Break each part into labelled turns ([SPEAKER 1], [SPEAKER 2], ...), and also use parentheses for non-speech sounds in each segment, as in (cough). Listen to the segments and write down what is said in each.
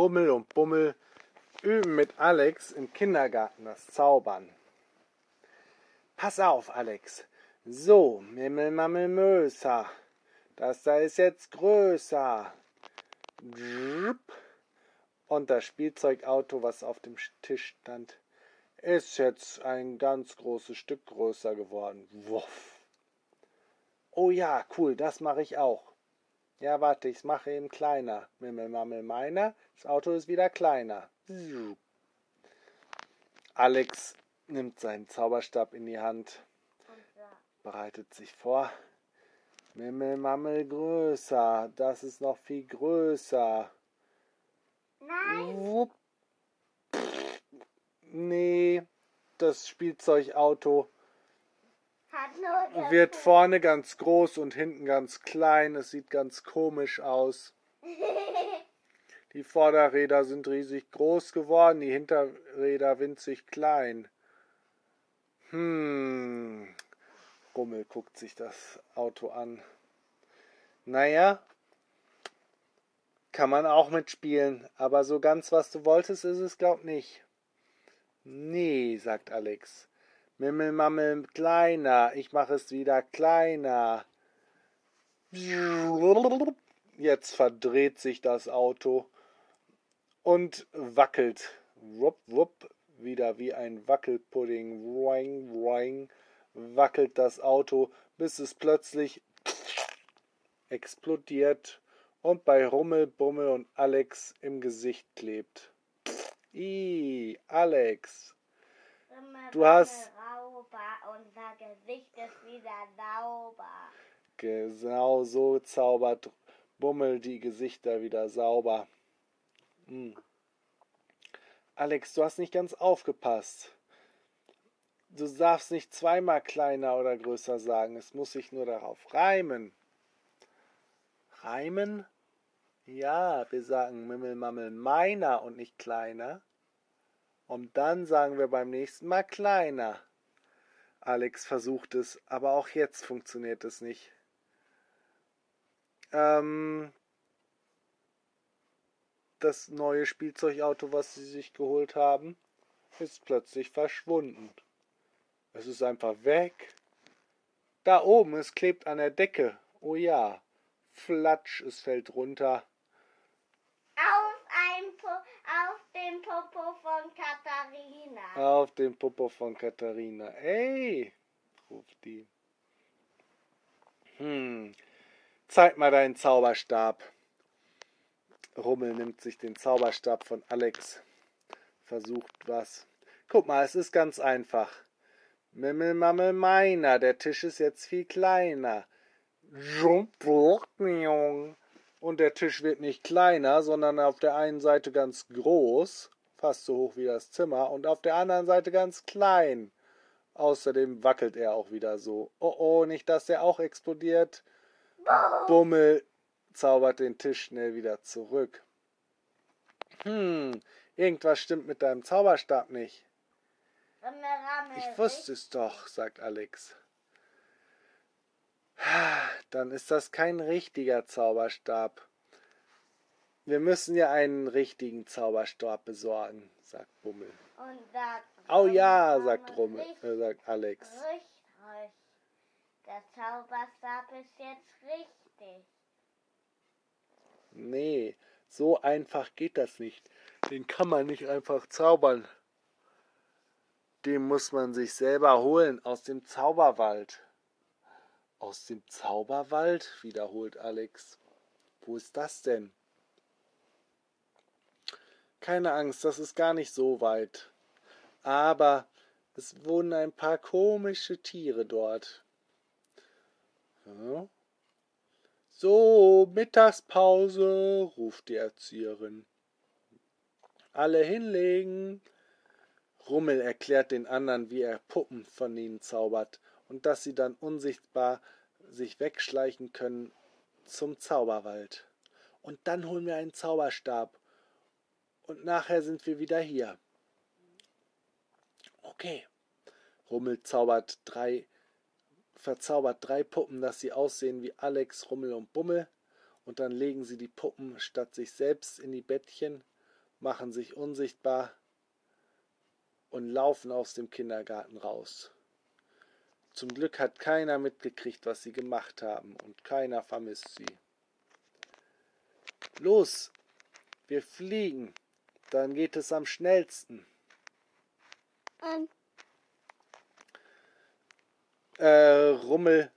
[SPEAKER 1] Rummel und Bummel üben mit Alex im Kindergarten das Zaubern. Pass auf, Alex. So, Mimmel, Mammel, Möser. Das da ist jetzt größer. Und das Spielzeugauto, was auf dem Tisch stand, ist jetzt ein ganz großes Stück größer geworden. Wuff. Oh ja, cool, das mache ich auch. Ja, warte, ich mache eben kleiner. Mimmel, Mammel, meiner. Das Auto ist wieder kleiner. Alex nimmt seinen Zauberstab in die Hand, bereitet sich vor. Mimmel, Mammel, größer. Das ist noch viel größer.
[SPEAKER 2] Nein.
[SPEAKER 1] Wupp. Nee, das Spielzeugauto wird vorne ganz groß und hinten ganz klein. Es sieht ganz komisch aus. (laughs) Die Vorderräder sind riesig groß geworden, die Hinterräder winzig klein. Hm. Rummel guckt sich das Auto an. Naja, kann man auch mitspielen, aber so ganz was du wolltest, ist es glaub nicht. Nee, sagt Alex. Mimmelmammel kleiner, ich mache es wieder kleiner. Jetzt verdreht sich das Auto und wackelt. Wupp, wupp, wieder wie ein Wackelpudding. Roing, roing, wackelt das Auto, bis es plötzlich explodiert und bei Rummel, Bummel und Alex im Gesicht klebt. Ih, Alex, Du hast-
[SPEAKER 2] Sauber, unser Gesicht ist wieder sauber.
[SPEAKER 1] genau so zaubert Bummel die Gesichter wieder sauber. Hm. Alex, du hast nicht ganz aufgepasst. Du darfst nicht zweimal kleiner oder größer sagen. Es muss sich nur darauf reimen. Reimen? Ja, wir sagen Mimmelmammel meiner und nicht kleiner. Und dann sagen wir beim nächsten Mal kleiner. Alex versucht es, aber auch jetzt funktioniert es nicht. Ähm, das neue Spielzeugauto, was sie sich geholt haben, ist plötzlich verschwunden. Es ist einfach weg. Da oben, es klebt an der Decke. Oh ja. Flatsch, es fällt runter.
[SPEAKER 2] Auf, ein po auf den Popo von Katharina.
[SPEAKER 1] Auf den Popo von Katharina. Ey, ruft die. Hm, zeig mal deinen Zauberstab. Rummel nimmt sich den Zauberstab von Alex. Versucht was. Guck mal, es ist ganz einfach. Mimmelmammel meiner, der Tisch ist jetzt viel kleiner. Und der Tisch wird nicht kleiner, sondern auf der einen Seite ganz groß, fast so hoch wie das Zimmer, und auf der anderen Seite ganz klein. Außerdem wackelt er auch wieder so. Oh oh, nicht, dass er auch explodiert. Bummel zaubert den Tisch schnell wieder zurück. Hm, irgendwas stimmt mit deinem Zauberstab nicht. Ich wusste es doch, sagt Alex. Dann ist das kein richtiger Zauberstab. Wir müssen ja einen richtigen Zauberstab besorgen, sagt Bummel.
[SPEAKER 2] Und sagt
[SPEAKER 1] Oh ja, sagt Rummel, äh, sagt Alex.
[SPEAKER 2] Richtig. Der Zauberstab ist jetzt richtig.
[SPEAKER 1] Nee, so einfach geht das nicht. Den kann man nicht einfach zaubern. Den muss man sich selber holen aus dem Zauberwald. Aus dem Zauberwald? wiederholt Alex. Wo ist das denn? Keine Angst, das ist gar nicht so weit. Aber es wohnen ein paar komische Tiere dort. So, Mittagspause, ruft die Erzieherin. Alle hinlegen. Rummel erklärt den anderen, wie er Puppen von ihnen zaubert und dass sie dann unsichtbar sich wegschleichen können zum Zauberwald. Und dann holen wir einen Zauberstab. Und nachher sind wir wieder hier. Okay. Rummel zaubert drei, verzaubert drei Puppen, dass sie aussehen wie Alex, Rummel und Bummel. Und dann legen sie die Puppen statt sich selbst in die Bettchen machen sich unsichtbar und laufen aus dem Kindergarten raus. Zum Glück hat keiner mitgekriegt, was sie gemacht haben, und keiner vermisst sie. Los, wir fliegen, dann geht es am schnellsten.
[SPEAKER 2] Und
[SPEAKER 1] Äh, Rummel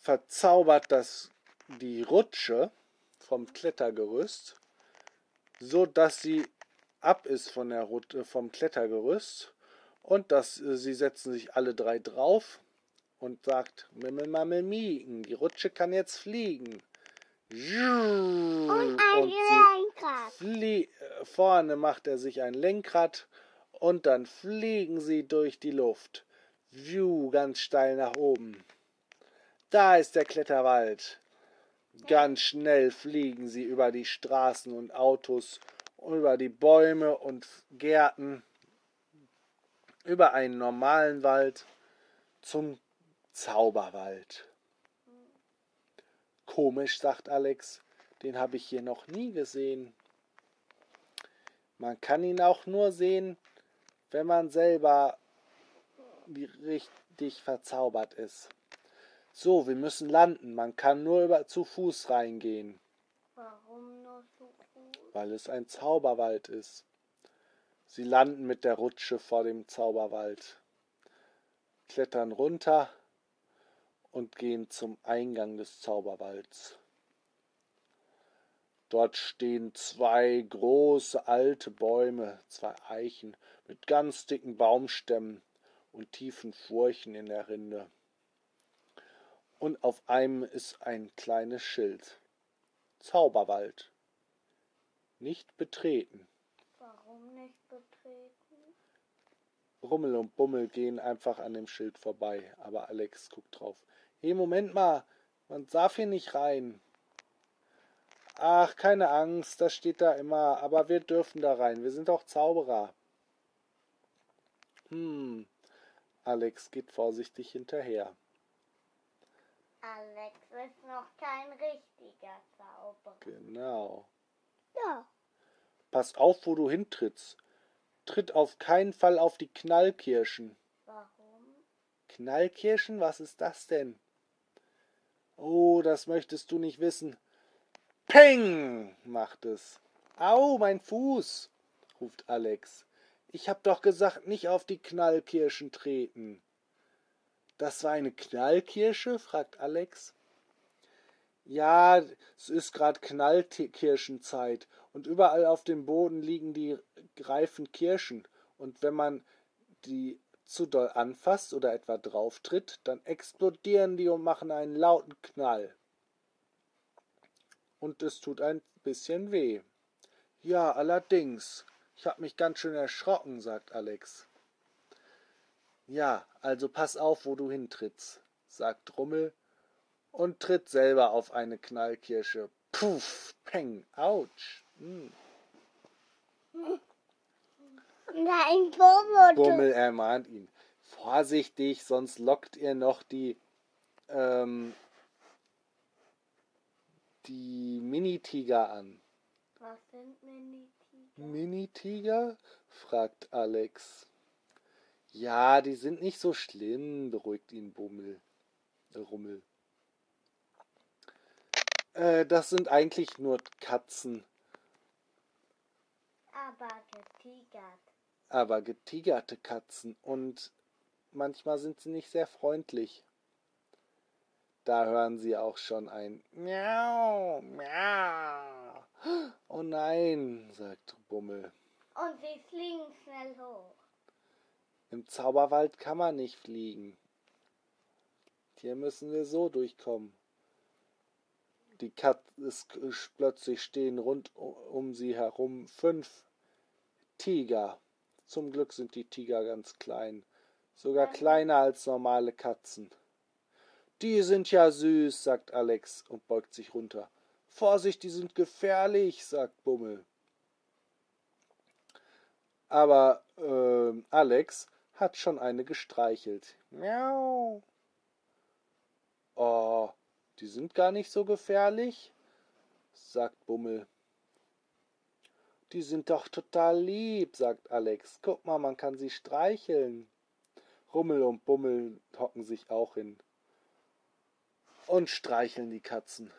[SPEAKER 1] verzaubert das, die Rutsche vom Klettergerüst, so dass sie ab ist von der Rut äh, vom Klettergerüst und dass äh, sie setzen sich alle drei drauf und sagt Mimmel Mammel Mieken, die Rutsche kann jetzt fliegen.
[SPEAKER 2] und
[SPEAKER 1] Und sie flie vorne macht er sich ein Lenkrad und dann fliegen sie durch die Luft. View, ganz steil nach oben. Da ist der Kletterwald. Ganz schnell fliegen sie über die Straßen und Autos, über die Bäume und Gärten, über einen normalen Wald zum Zauberwald. Komisch, sagt Alex, den habe ich hier noch nie gesehen. Man kann ihn auch nur sehen, wenn man selber richtig verzaubert ist. So, wir müssen landen. Man kann nur über, zu Fuß reingehen,
[SPEAKER 2] Warum nur so gut?
[SPEAKER 1] weil es ein Zauberwald ist. Sie landen mit der Rutsche vor dem Zauberwald, klettern runter und gehen zum Eingang des Zauberwalds. Dort stehen zwei große alte Bäume, zwei Eichen mit ganz dicken Baumstämmen und tiefen Furchen in der Rinde. Und auf einem ist ein kleines Schild. Zauberwald. Nicht betreten.
[SPEAKER 2] Warum nicht betreten?
[SPEAKER 1] Rummel und Bummel gehen einfach an dem Schild vorbei, aber Alex guckt drauf. Hey, Moment mal, man darf hier nicht rein. Ach, keine Angst, das steht da immer, aber wir dürfen da rein, wir sind doch Zauberer. Hm, Alex geht vorsichtig hinterher.
[SPEAKER 2] Alex ist noch kein richtiger Zauberer.
[SPEAKER 1] Genau.
[SPEAKER 2] Ja.
[SPEAKER 1] Pass auf, wo du hintrittst. Tritt auf keinen Fall auf die Knallkirschen.
[SPEAKER 2] Warum?
[SPEAKER 1] Knallkirschen? Was ist das denn? Oh, das möchtest du nicht wissen. Peng! macht es. Au, mein Fuß! ruft Alex. Ich hab doch gesagt, nicht auf die Knallkirschen treten. Das war eine Knallkirsche? fragt Alex. Ja, es ist grad Knallkirschenzeit und überall auf dem Boden liegen die reifen Kirschen. Und wenn man die zu doll anfasst oder etwa drauftritt, dann explodieren die und machen einen lauten Knall. Und es tut ein bisschen weh. Ja, allerdings. Ich hab mich ganz schön erschrocken, sagt Alex. Ja, also pass auf, wo du hintrittst, sagt Rummel und tritt selber auf eine Knallkirsche. Puff, peng, ouch. Hm.
[SPEAKER 2] Nein, Bobo.
[SPEAKER 1] Bummel ermahnt ihn. Vorsichtig, sonst lockt ihr noch die, ähm, die Minitiger an.
[SPEAKER 2] Was sind Mini-Tiger?
[SPEAKER 1] Minitiger? fragt Alex. Ja, die sind nicht so schlimm, beruhigt ihn Bummel. Rummel. Äh, das sind eigentlich nur Katzen,
[SPEAKER 2] Aber getigert.
[SPEAKER 1] aber getigerte Katzen und manchmal sind sie nicht sehr freundlich. Da hören sie auch schon ein Miau, Miau. Oh nein, sagt Bummel.
[SPEAKER 2] Und sie fliegen schnell hoch.
[SPEAKER 1] Im Zauberwald kann man nicht fliegen. Hier müssen wir so durchkommen. Die Katze ist plötzlich stehen rund um sie herum fünf Tiger. Zum Glück sind die Tiger ganz klein, sogar kleiner als normale Katzen. Die sind ja süß, sagt Alex und beugt sich runter. Vorsicht, die sind gefährlich, sagt Bummel. Aber äh, Alex hat schon eine gestreichelt. Miau. Oh, die sind gar nicht so gefährlich, sagt Bummel. Die sind doch total lieb, sagt Alex. Guck mal, man kann sie streicheln. Rummel und Bummel hocken sich auch hin und streicheln die Katzen.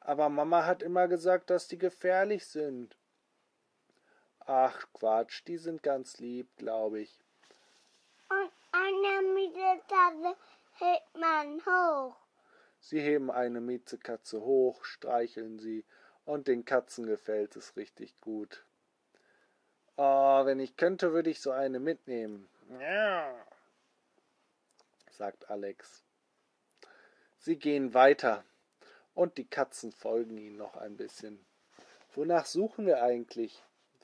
[SPEAKER 1] Aber Mama hat immer gesagt, dass die gefährlich sind. Ach Quatsch, die sind ganz lieb, glaube ich.
[SPEAKER 2] Und eine Miezekatze hebt man hoch.
[SPEAKER 1] Sie heben eine Miezekatze hoch, streicheln sie, und den Katzen gefällt es richtig gut. Oh, wenn ich könnte, würde ich so eine mitnehmen. Ja, sagt Alex. Sie gehen weiter, und die Katzen folgen ihnen noch ein bisschen. Wonach suchen wir eigentlich?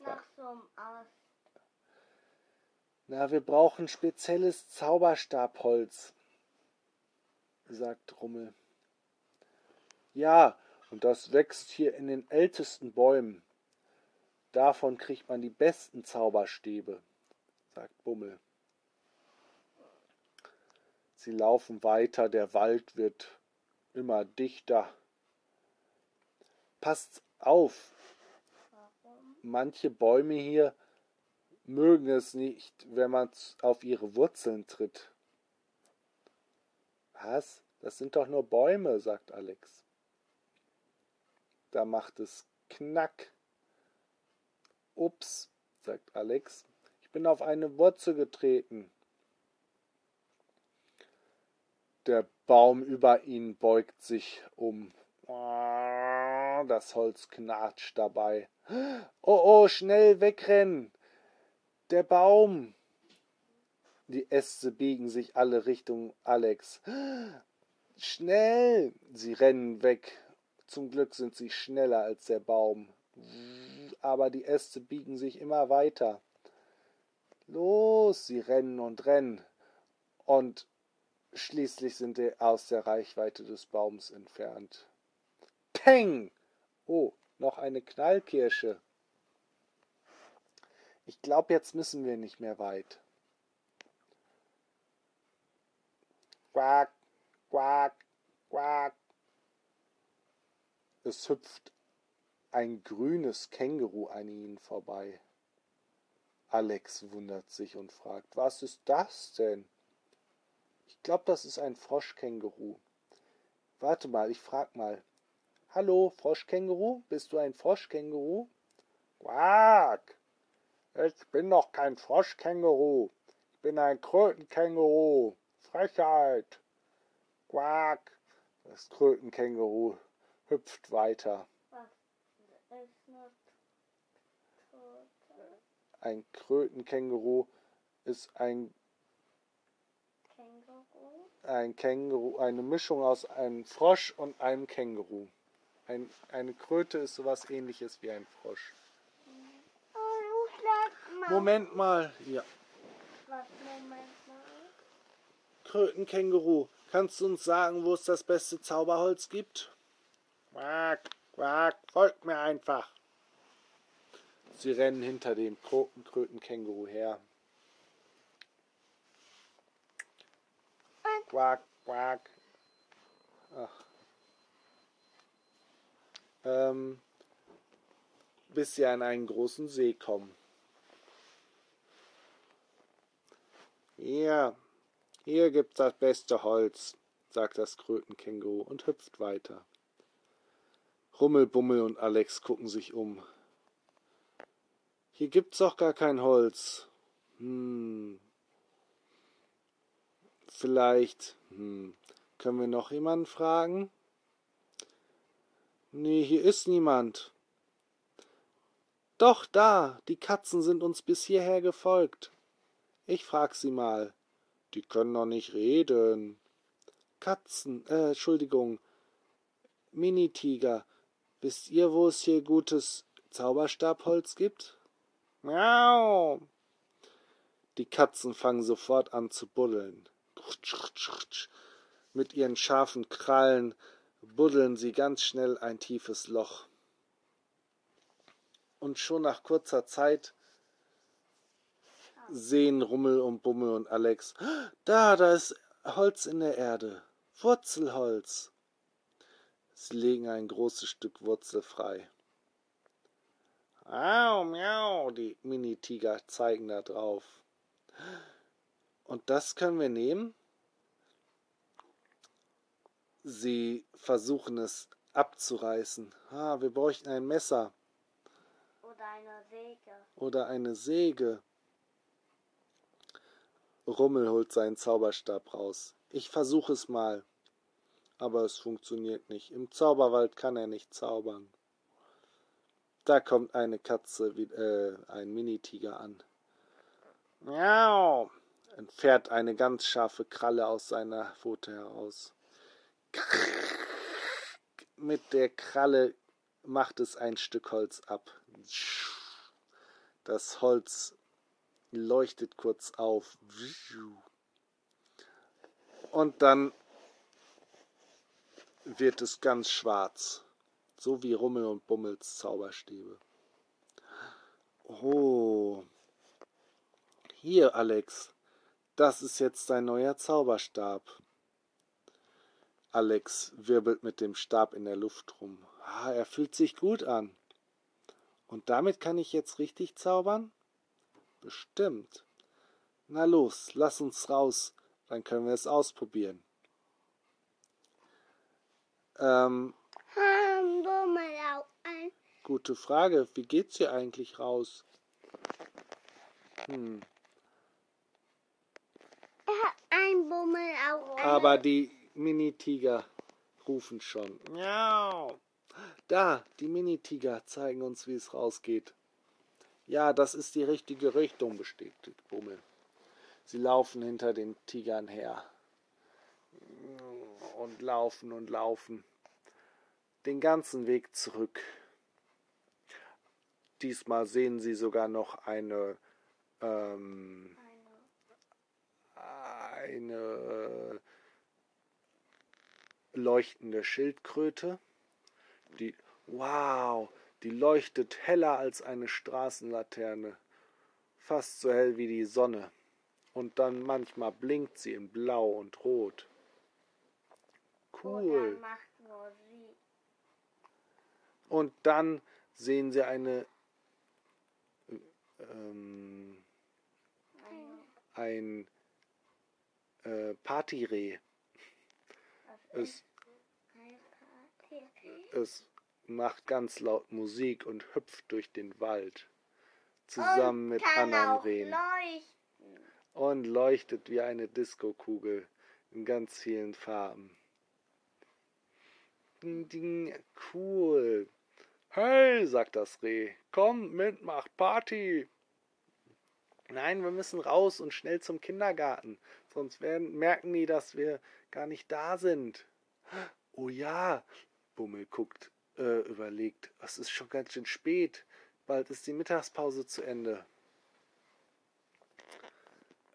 [SPEAKER 2] Nach so einem Ast.
[SPEAKER 1] Na, wir brauchen spezielles Zauberstabholz, sagt Rummel. Ja, und das wächst hier in den ältesten Bäumen. Davon kriegt man die besten Zauberstäbe, sagt Bummel. Sie laufen weiter, der Wald wird immer dichter. Passt auf, manche Bäume hier mögen es nicht, wenn man auf ihre Wurzeln tritt. Was? Das sind doch nur Bäume, sagt Alex. Da macht es Knack. Ups, sagt Alex. Ich bin auf eine Wurzel getreten. Der Baum über ihn beugt sich um. Das Holz knatscht dabei. Oh, oh, schnell wegrennen! Der Baum! Die Äste biegen sich alle Richtung Alex. Schnell! Sie rennen weg. Zum Glück sind sie schneller als der Baum. Aber die Äste biegen sich immer weiter. Los! Sie rennen und rennen. Und schließlich sind sie aus der Reichweite des Baums entfernt. Peng! Oh, noch eine Knallkirsche. Ich glaube, jetzt müssen wir nicht mehr weit. Quack, quack, quack. Es hüpft ein grünes Känguru an ihnen vorbei. Alex wundert sich und fragt, was ist das denn? Ich glaube, das ist ein Froschkänguru. Warte mal, ich frag mal. Hallo, Froschkänguru? Bist du ein Froschkänguru? Quack! Ich bin doch kein Froschkänguru. Ich bin ein Krötenkänguru. Frechheit. Quack. Das Krötenkänguru hüpft weiter. Ein Krötenkänguru ist ein? Ein Känguru, eine Mischung aus einem Frosch und einem Känguru. Ein, eine Kröte ist sowas ähnliches wie ein Frosch. Moment mal. Ja. Krötenkänguru, kannst du uns sagen, wo es das beste Zauberholz gibt? Quack, quack, folgt mir einfach. Sie rennen hinter dem Krötenkänguru her. Quack, quack. Ach. Ähm, bis sie an einen großen See kommen. Hier, hier gibt's das beste Holz, sagt das Krötenkänguru und hüpft weiter. Rummel, Bummel und Alex gucken sich um. Hier gibt's doch gar kein Holz. Hm. Vielleicht, hm. Können wir noch jemanden fragen? Nee, hier ist niemand. Doch da, die Katzen sind uns bis hierher gefolgt. Ich frag sie mal. Die können doch nicht reden. Katzen, äh, Entschuldigung. Minitiger, wisst ihr, wo es hier gutes Zauberstabholz gibt? Miau. Die Katzen fangen sofort an zu buddeln. Mit ihren scharfen Krallen buddeln sie ganz schnell ein tiefes Loch. Und schon nach kurzer Zeit sehen Rummel und Bummel und Alex. Da, da ist Holz in der Erde. Wurzelholz. Sie legen ein großes Stück Wurzel frei. Miau, miau, die Mini-Tiger zeigen da drauf. Und das können wir nehmen. Sie versuchen es abzureißen. Ah, wir bräuchten ein Messer
[SPEAKER 2] Oder eine Säge.
[SPEAKER 1] oder eine Säge. Rummel holt seinen Zauberstab raus. Ich versuche es mal. Aber es funktioniert nicht. Im Zauberwald kann er nicht zaubern. Da kommt eine Katze, wie- äh, ein Minitiger an. Miau! Entfährt eine ganz scharfe Kralle aus seiner Pfote heraus. Mit der Kralle macht es ein Stück Holz ab. Das Holz leuchtet kurz auf. Und dann wird es ganz schwarz. So wie Rummel und Bummels Zauberstäbe. Oh. Hier, Alex. Das ist jetzt dein neuer Zauberstab. Alex wirbelt mit dem Stab in der Luft rum. Ah, er fühlt sich gut an. Und damit kann ich jetzt richtig zaubern? Bestimmt. Na los, lass uns raus, dann können wir es ausprobieren. Ähm,
[SPEAKER 2] Hm,
[SPEAKER 1] gute Frage. Wie geht's hier eigentlich raus? Hm.
[SPEAKER 2] Er hat ein Bummel auf ein.
[SPEAKER 1] Aber die Mini-Tiger rufen schon. Miau. Da, die Mini-Tiger zeigen uns, wie es rausgeht. Ja, das ist die richtige Richtung, bestätigt Bummel. Sie laufen hinter den Tigern her. Und laufen und laufen. Den ganzen Weg zurück. Diesmal sehen sie sogar noch eine, ähm, eine leuchtende Schildkröte. Die, wow, die leuchtet heller als eine Straßenlaterne. Fast so hell wie die Sonne. Und dann manchmal blinkt sie in Blau und Rot. Cool. Und dann sehen sie eine ähm, ein äh, Partyreh. Es, es macht ganz laut Musik und hüpft durch den Wald. Zusammen
[SPEAKER 2] Und
[SPEAKER 1] mit anderen Rehen.
[SPEAKER 2] leuchten.
[SPEAKER 1] Und leuchtet wie eine Diskokugel in ganz vielen Farben. Ding, ding, cool. Hey, sagt das Reh, kommt mit, macht Party. Nein, wir müssen raus und schnell zum Kindergarten, sonst werden, merken die, dass wir gar nicht da sind. Oh ja, Bummel guckt, äh, überlegt, es ist schon ganz schön spät, bald ist die Mittagspause zu Ende.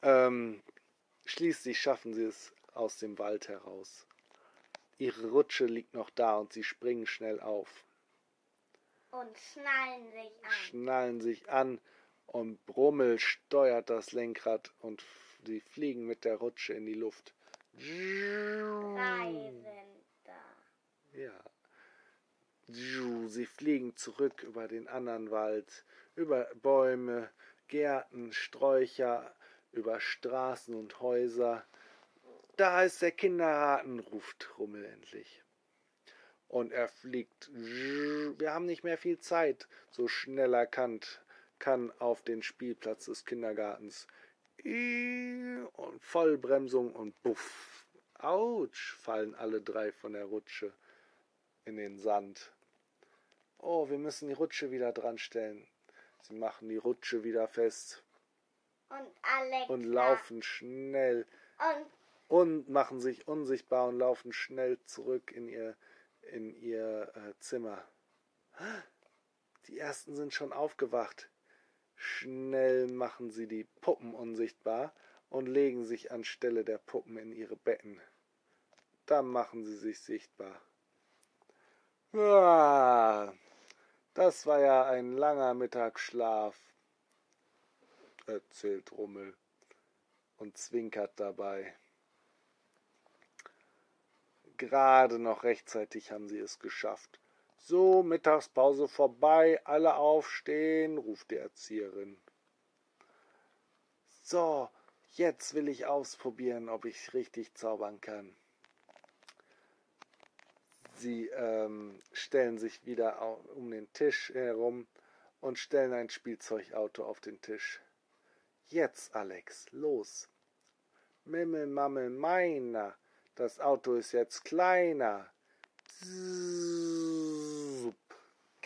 [SPEAKER 1] Ähm, schließlich schaffen sie es aus dem Wald heraus. Ihre Rutsche liegt noch da und sie springen schnell auf,
[SPEAKER 2] Und schnallen sich an.
[SPEAKER 1] schnallen sich an und Brummel steuert das Lenkrad und sie fliegen mit der Rutsche in die Luft.
[SPEAKER 2] Drei sind da.
[SPEAKER 1] Ja. Sie fliegen zurück über den anderen Wald, über Bäume, Gärten, Sträucher, über Straßen und Häuser. Da ist der Kindergarten, ruft Rummel endlich. Und er fliegt. Wir haben nicht mehr viel Zeit. So schnell er kann, kann auf den Spielplatz des Kindergartens. Und Vollbremsung und buff. Autsch, fallen alle drei von der Rutsche in den Sand. Oh, wir müssen die Rutsche wieder dran stellen. Sie machen die Rutsche wieder fest
[SPEAKER 2] Und Alexa.
[SPEAKER 1] und laufen schnell
[SPEAKER 2] Und
[SPEAKER 1] und machen sich unsichtbar und laufen schnell zurück in ihr in ihr äh, Zimmer. Die ersten sind schon aufgewacht. Schnell machen sie die Puppen unsichtbar und legen sich anstelle der Puppen in ihre Betten. Dann machen sie sich sichtbar. Ah, das war ja ein langer Mittagsschlaf, erzählt Rummel und zwinkert dabei. Gerade noch rechtzeitig haben sie es geschafft. So, Mittagspause vorbei, alle aufstehen, ruft die Erzieherin. So, jetzt will ich ausprobieren, ob ich richtig zaubern kann. Sie ähm, stellen sich wieder um den Tisch herum und stellen ein Spielzeugauto auf den Tisch. Jetzt, Alex, los. Mimmel, Mammel, meiner. Das Auto ist jetzt kleiner. Zzzz,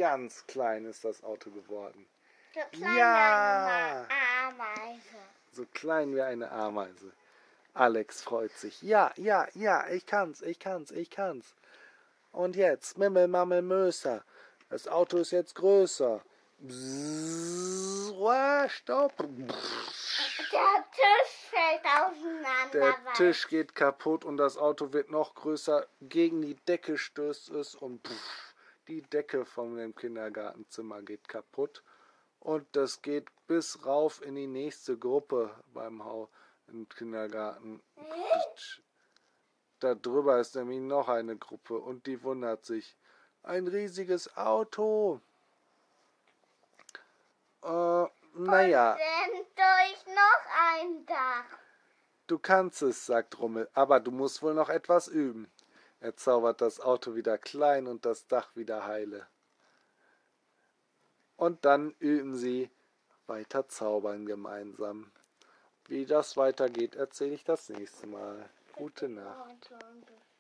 [SPEAKER 1] ganz klein ist das Auto geworden.
[SPEAKER 2] So klein
[SPEAKER 1] Ja.
[SPEAKER 2] wie eine Ameise.
[SPEAKER 1] So klein wie eine Ameise. Alex freut sich. Ja, ja, ja, ich kann's, ich kann's, ich kann's. Und jetzt, Mimmel, Mammel, Möser. Das Auto ist jetzt größer. Bzzz, uah, stopp.
[SPEAKER 2] Der Tisch fällt auseinander.
[SPEAKER 1] Der Tisch geht kaputt und das Auto wird noch größer. Gegen die Decke stößt es und pff, die Decke von dem Kindergartenzimmer geht kaputt. Und das geht bis rauf in die nächste Gruppe beim Hau im Kindergarten. Da drüber ist nämlich noch eine Gruppe und die wundert sich. Ein riesiges Auto. Äh, naja.
[SPEAKER 2] Durch noch ein Dach.
[SPEAKER 1] Du kannst es, sagt Rummel, aber du musst wohl noch etwas üben. Er zaubert das Auto wieder klein und das Dach wieder heile. Und dann üben sie weiter zaubern gemeinsam. Wie das weitergeht, erzähle ich das nächste Mal. Gute Nacht.
[SPEAKER 2] Und.